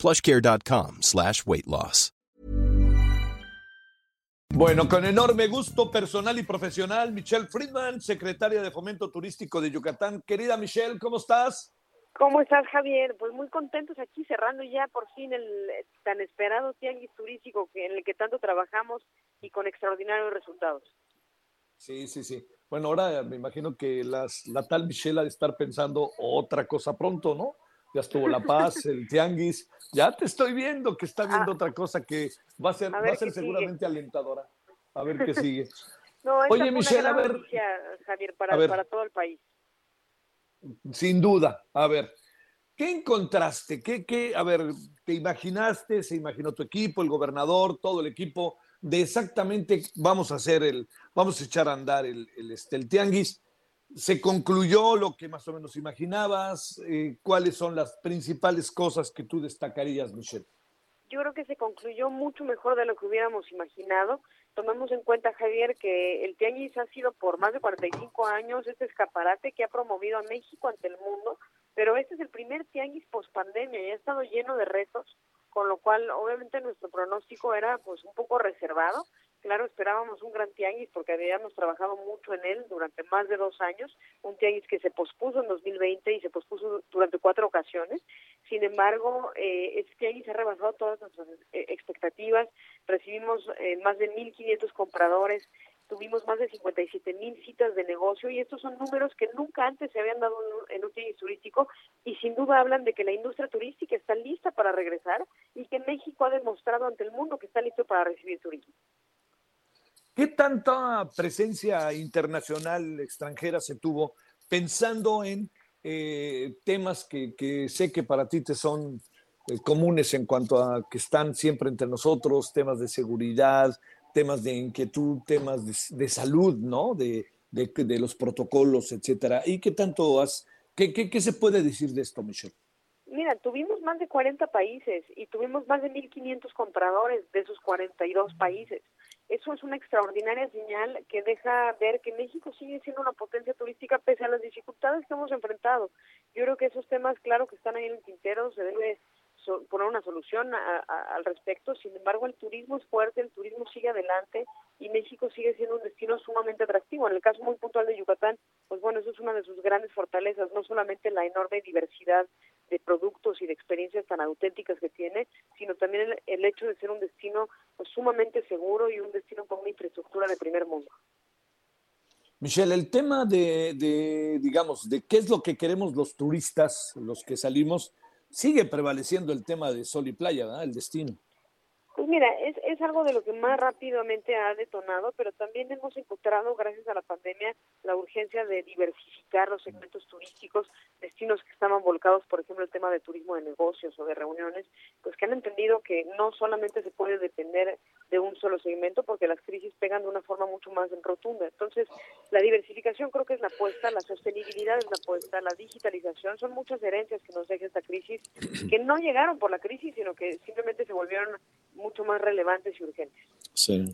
plushcare.com slash weight loss. Bueno, con enorme gusto personal y profesional, Michelle Friedman, secretaria de Fomento Turístico de Yucatán. Querida Michelle, ¿cómo estás? ¿Cómo estás, Javier? Pues muy contentos aquí, cerrando ya por fin el tan esperado tianguis turístico en el que tanto trabajamos y con extraordinarios resultados. Sí, sí, sí. Bueno, ahora me imagino que las, la tal Michelle ha de estar pensando otra cosa pronto, ¿no? Ya estuvo La Paz, el Tianguis. Ya te estoy viendo que está viendo Ah. otra cosa que va a ser, A va a ser sigue. seguramente alentadora. A ver qué sigue. No, esta Oye, fue una Michelle, a ver. noticia, Javier, para, A ver. para todo el país. Sin duda. A ver, ¿qué encontraste? ¿Qué, qué, a ver, te imaginaste, se imaginó tu equipo, el gobernador, todo el equipo, de exactamente vamos a hacer el, vamos a echar a andar el, el, este, el tianguis? ¿Se concluyó lo que más o menos imaginabas? Eh, ¿Cuáles son las principales cosas que tú destacarías, Michelle? Yo creo que se concluyó mucho mejor de lo que hubiéramos imaginado. Tomemos en cuenta, Javier, que el Tianguis ha sido por más de 45 años este escaparate que ha promovido a México ante el mundo, pero este es el primer Tianguis post-pandemia y ha estado lleno de retos, con lo cual obviamente nuestro pronóstico era pues un poco reservado. Claro, esperábamos un gran tianguis porque habíamos trabajado mucho en él durante más de dos años, un tianguis que se pospuso en 2020 y se pospuso durante cuatro ocasiones. Sin embargo, eh, este tianguis ha rebasado todas nuestras eh, expectativas. Recibimos eh, más de 1.500 compradores, tuvimos más de 57.000 citas de negocio y estos son números que nunca antes se habían dado en un tianguis turístico y sin duda hablan de que la industria turística está lista para regresar y que México ha demostrado ante el mundo que está listo para recibir turismo. ¿Qué tanta presencia internacional extranjera se tuvo pensando en eh, temas que, sé que para ti te son eh, comunes en cuanto a que están siempre entre nosotros, temas de seguridad, temas de inquietud, temas de, salud, ¿no? De, de, de los protocolos, etcétera. ¿Y qué tanto has, qué, qué, qué se puede decir de esto, Michelle? Mira, tuvimos más de 40 países y tuvimos más de 1.500 compradores de esos 42 países. Eso es una extraordinaria señal que deja ver que México sigue siendo una potencia turística pese a las dificultades que hemos enfrentado. Yo creo que esos temas, claro que están ahí en el tintero, se debe so- poner una solución a- al respecto. Sin embargo, el turismo es fuerte, el turismo sigue adelante y México sigue siendo un destino sumamente atractivo. En el caso muy puntual de Yucatán, pues bueno, eso es una de sus grandes fortalezas, no solamente la enorme diversidad de productos y de experiencias tan auténticas que tiene, sino también el, hecho de ser un destino pues, sumamente seguro y un destino con una infraestructura de primer mundo. Michelle, el tema de, de, digamos, de qué es lo que queremos los turistas, los que salimos, sigue prevaleciendo el tema de sol y playa, ¿verdad? El destino. Pues mira, es, es algo de lo que más rápidamente ha detonado, pero también hemos encontrado, gracias a la pandemia, la urgencia de diversificar los segmentos turísticos, destinos que estaban volcados, por ejemplo, el tema de turismo de negocios o de reuniones, pues que han entendido que no solamente se puede depender de un solo segmento, porque las crisis pegan de una forma mucho más rotunda. Entonces, la diversificación creo que es la apuesta, la sostenibilidad es la apuesta, la digitalización, son muchas herencias que nos deja esta crisis, que no llegaron por la crisis, sino que simplemente se volvieron mucho más relevantes y urgentes. Sí.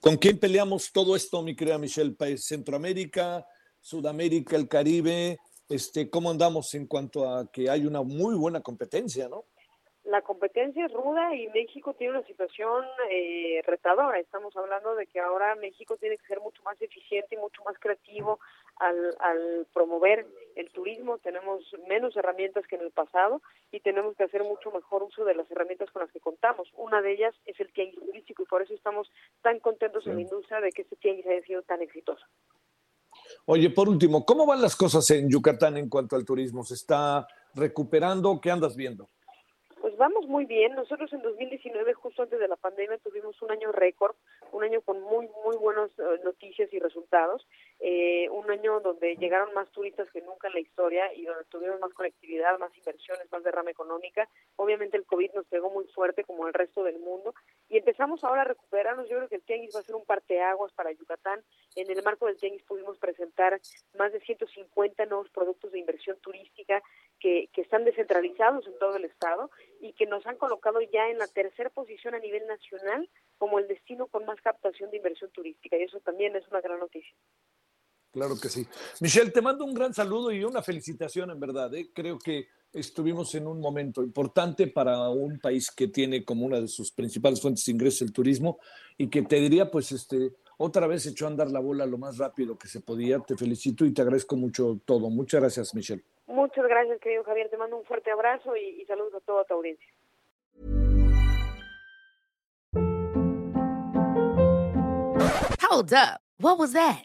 ¿Con quién peleamos todo esto, mi querida Michelle? País Centroamérica, Sudamérica, el Caribe. Este, ¿Cómo andamos en cuanto a que hay una muy buena competencia, no? La competencia es ruda y México tiene una situación eh, retadora. Estamos hablando de que ahora México tiene que ser mucho más eficiente y mucho más creativo al, al promover el turismo. Tenemos menos herramientas que en el pasado y tenemos que hacer mucho mejor uso de las herramientas con las que contamos. Una de ellas es el tianguis turístico y por eso estamos tan contentos Sí. en la industria de que este tianguis haya sido tan exitoso. Oye, por último, ¿cómo van las cosas en Yucatán en cuanto al turismo? ¿Se está recuperando? ¿Qué andas viendo? Vamos muy bien. Nosotros en 2019, justo antes de la pandemia, tuvimos un año récord, un año con muy, muy buenas eh, noticias y resultados. eh, un año donde llegaron más turistas que nunca en la historia y donde tuvimos más conectividad, más inversiones, más derrama económica. Obviamente el COVID nos pegó muy fuerte como el resto del mundo y empezamos ahora a recuperarnos. Yo creo que el Tianguis va a ser un parteaguas para Yucatán. En el marco del Tianguis pudimos presentar más de 150 nuevos productos de inversión turística que, que están descentralizados en todo el estado y que nos han colocado ya en la tercera posición a nivel nacional como el destino con más captación de inversión turística y eso también es una gran noticia. Claro que sí. Michelle, te mando un gran saludo y una felicitación en verdad. ¿eh? Creo que estuvimos en un momento importante para un país que tiene como una de sus principales fuentes de ingresos el turismo y que te diría, pues, este, otra vez echó a andar la bola lo más rápido que se podía. Te felicito y te agradezco mucho todo. Muchas gracias, Michelle. Muchas gracias, querido Javier. Te mando un fuerte abrazo y, y saludos a toda tu audiencia. Hold up. What was that?